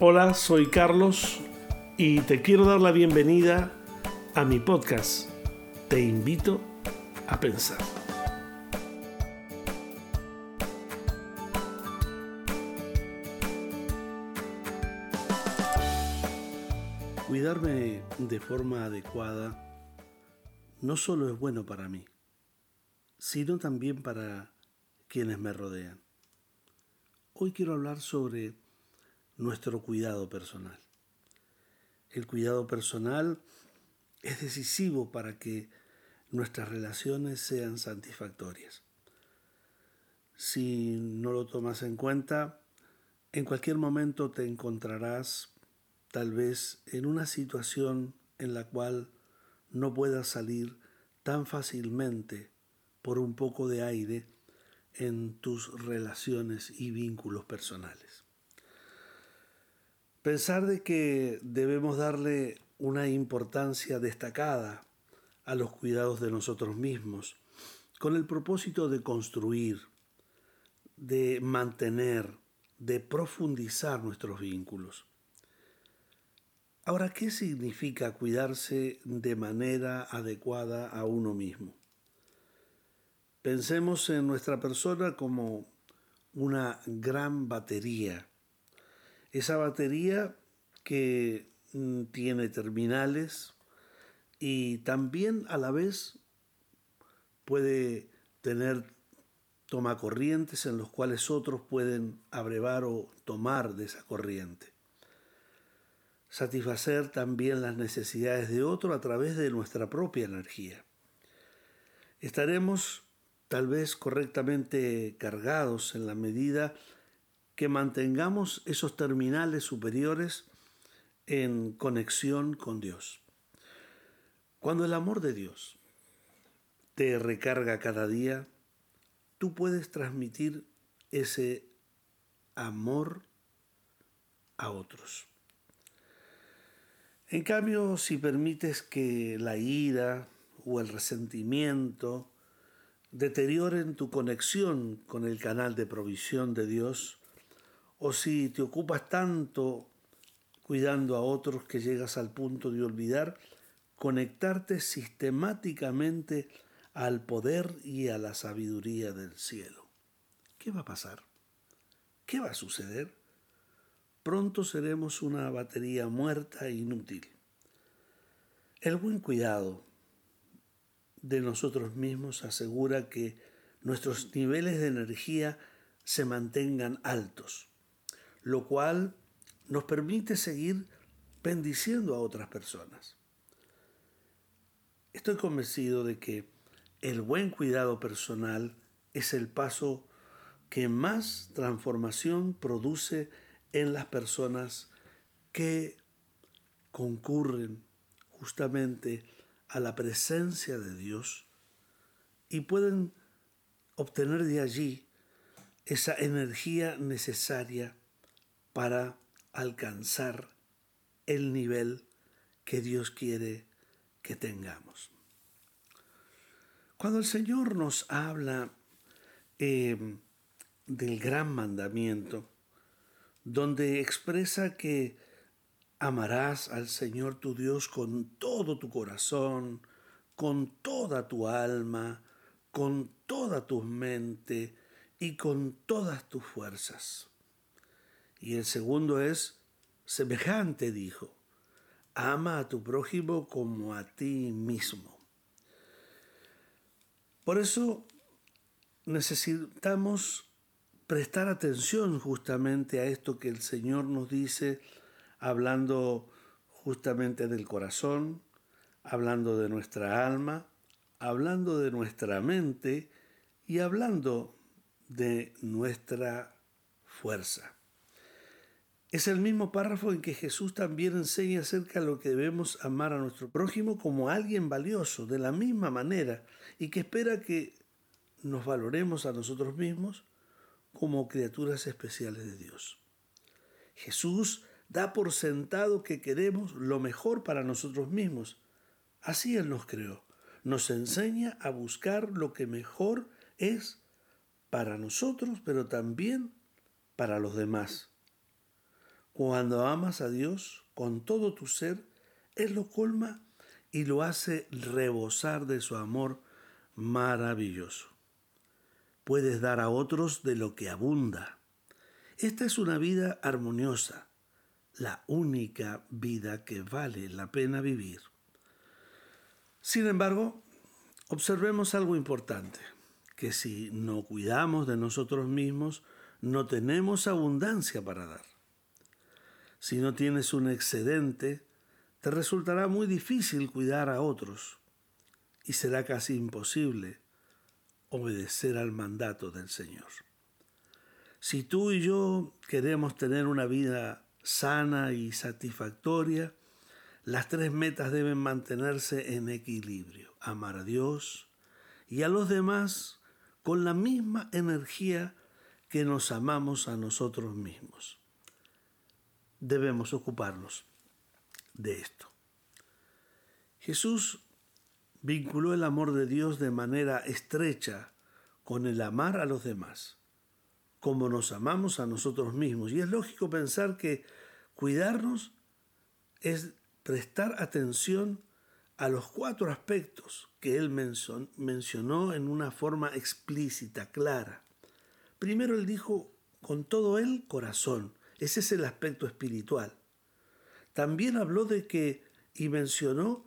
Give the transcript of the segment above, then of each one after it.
Hola, soy Carlos y te quiero dar la bienvenida a mi podcast. Te invito a pensar. Cuidarme de forma adecuada no solo es bueno para mí, sino también para quienes me rodean. Hoy quiero hablar sobre nuestro cuidado personal. El cuidado personal es decisivo para que nuestras relaciones sean satisfactorias. Si no lo tomas en cuenta, en cualquier momento te encontrarás tal vez en una situación en la cual no puedas salir tan fácilmente por un poco de aire en tus relaciones y vínculos personales. Pensar de que debemos darle una importancia destacada a los cuidados de nosotros mismos, con el propósito de construir, de mantener, de profundizar nuestros vínculos. Ahora, ¿qué significa cuidarse de manera adecuada a uno mismo? Pensemos en nuestra persona como una gran batería. Esa batería que mm, tiene terminales y también a la vez puede tener tomacorrientes en los cuales otros pueden abrevar o tomar de esa corriente. Satisfacer también las necesidades de otro a través de nuestra propia energía. Estaremos tal vez correctamente cargados en la medida que mantengamos esos terminales superiores en conexión con Dios. Cuando el amor de Dios te recarga cada día, tú puedes transmitir ese amor a otros. En cambio, si permites que la ira o el resentimiento deterioren tu conexión con el canal de provisión de Dios, o si te ocupas tanto cuidando a otros que llegas al punto de olvidar conectarte sistemáticamente al poder y a la sabiduría del cielo. ¿Qué va a pasar? ¿Qué va a suceder? Pronto seremos una batería muerta e inútil. El buen cuidado de nosotros mismos asegura que nuestros niveles de energía se mantengan altos, lo cual nos permite seguir bendiciendo a otras personas. Estoy convencido de que el buen cuidado personal es el paso que más transformación produce en las personas que concurren justamente a la presencia de Dios y pueden obtener de allí esa energía necesaria para alcanzar el nivel que Dios quiere que tengamos. Cuando el Señor nos habla eh, del gran mandamiento, donde expresa que Amarás al Señor tu Dios con todo tu corazón, con toda tu alma, con toda tu mente y con todas tus fuerzas. Y el segundo es semejante, dijo, ama a tu prójimo como a ti mismo. Por eso necesitamos prestar atención justamente a esto que el Señor nos dice hablando justamente del corazón, hablando de nuestra alma, hablando de nuestra mente y hablando de nuestra fuerza. Es el mismo párrafo en que Jesús también enseña acerca de lo que debemos amar a nuestro prójimo como alguien valioso, de la misma manera, y que espera que nos valoremos a nosotros mismos como criaturas especiales de Dios. Jesús da por sentado que queremos lo mejor para nosotros mismos. Así Él nos creó. Nos enseña a buscar lo que mejor es para nosotros, pero también para los demás. Cuando amas a Dios con todo tu ser, Él lo colma y lo hace rebosar de su amor maravilloso. Puedes dar a otros de lo que abunda. Esta es una vida armoniosa, la única vida que vale la pena vivir. Sin embargo, observemos algo importante, que si no cuidamos de nosotros mismos, no tenemos abundancia para dar. Si no tienes un excedente, te resultará muy difícil cuidar a otros y será casi imposible obedecer al mandato del Señor. Si tú y yo queremos tener una vida sana y satisfactoria, las tres metas deben mantenerse en equilibrio. Amar a Dios y a los demás con la misma energía que nos amamos a nosotros mismos. Debemos ocuparnos de esto. Jesús vinculó el amor de Dios de manera estrecha con el amar a los demás, como nos amamos a nosotros mismos. Y es lógico pensar que cuidarnos es prestar atención a los cuatro aspectos que él mencionó en una forma explícita, clara. Primero él dijo, con todo el corazón, ese es el aspecto espiritual. También habló de que, y mencionó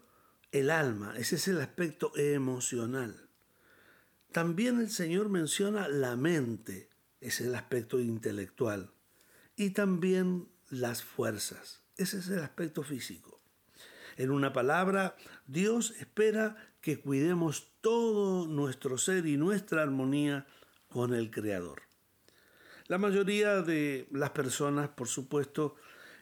el alma, ese es el aspecto emocional. También el Señor menciona la mente, ese es el aspecto intelectual. Y también las fuerzas, ese es el aspecto físico. En una palabra, Dios espera que cuidemos todo nuestro ser y nuestra armonía con el Creador. La mayoría de las personas, por supuesto,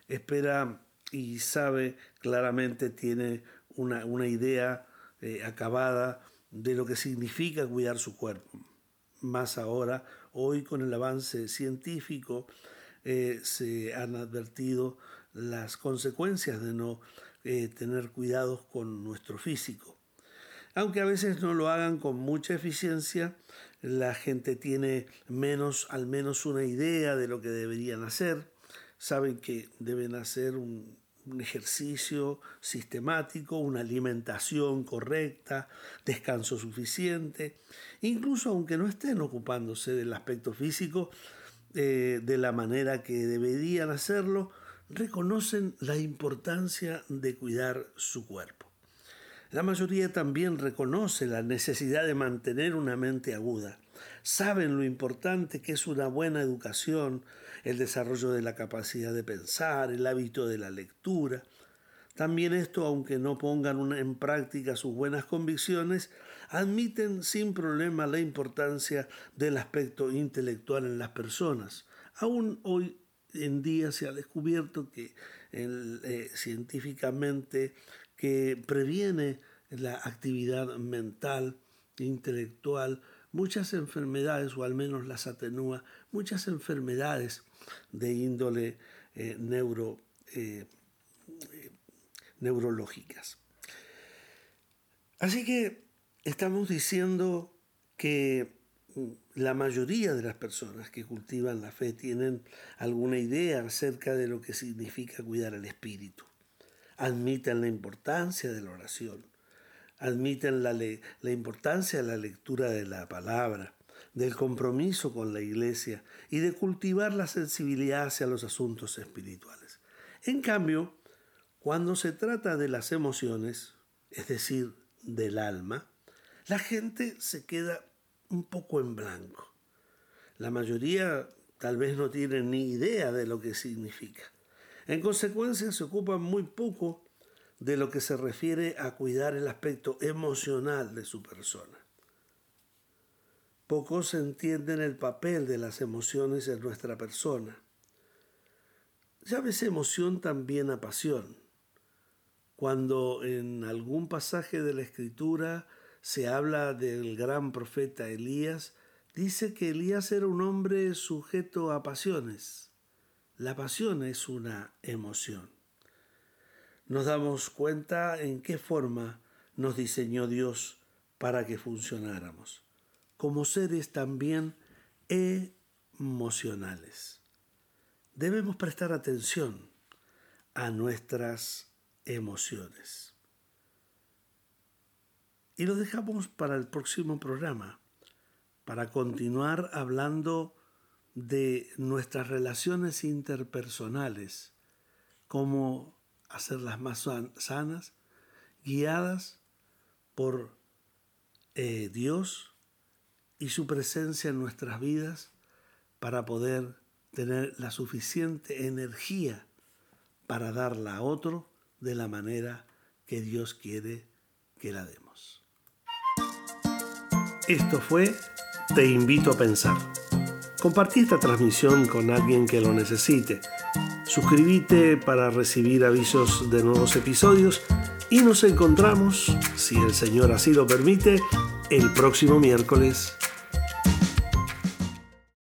espera y sabe claramente, tiene una, idea eh, acabada de lo que significa cuidar su cuerpo. Más ahora, hoy con el avance científico, eh, se han advertido las consecuencias de no eh, tener cuidados con nuestro físico. Aunque a veces no lo hagan con mucha eficiencia, la gente tiene menos, al menos una idea de lo que deberían hacer. Saben que deben hacer un, ejercicio sistemático, una alimentación correcta, descanso suficiente. Incluso aunque no estén ocupándose del aspecto físico eh, de la manera que deberían hacerlo, reconocen la importancia de cuidar su cuerpo. La mayoría también reconoce la necesidad de mantener una mente aguda. Saben lo importante que es una buena educación, el desarrollo de la capacidad de pensar, el hábito de la lectura. También esto, aunque no pongan en práctica sus buenas convicciones, admiten sin problema la importancia del aspecto intelectual en las personas. Aún hoy en día se ha descubierto que eh, científicamente que previene la actividad mental, intelectual, muchas enfermedades, o al menos las atenúa, muchas enfermedades de índole eh, neuro, eh, neurológicas. Así que estamos diciendo que la mayoría de las personas que cultivan la fe tienen alguna idea acerca de lo que significa cuidar el espíritu. Admiten la importancia de la oración, admiten la, la importancia de la lectura de la palabra, del compromiso con la iglesia y de cultivar la sensibilidad hacia los asuntos espirituales. En cambio, cuando se trata de las emociones, es decir, del alma, la gente se queda un poco en blanco. La mayoría tal vez no tienen ni idea de lo que significa. En consecuencia, se ocupan muy poco de lo que se refiere a cuidar el aspecto emocional de su persona. Pocos entienden el papel de las emociones en nuestra persona. Llámese emoción también a pasión. Cuando en algún pasaje de la Escritura se habla del gran profeta Elías, dice que Elías era un hombre sujeto a pasiones. La pasión es una emoción. Nos damos cuenta en qué forma nos diseñó Dios para que funcionáramos, como seres también emocionales. debemos prestar atención a nuestras emociones. Y lo dejamos para el próximo programa, para continuar hablando de nuestras relaciones interpersonales, cómo hacerlas más sanas, guiadas por eh, Dios y su presencia en nuestras vidas para poder tener la suficiente energía para darla a otro de la manera que Dios quiere que la demos. Esto fue Te invito a pensar. Compartí esta transmisión con alguien que lo necesite. Suscríbete para recibir avisos de nuevos episodios y nos encontramos, si el Señor así lo permite, el próximo miércoles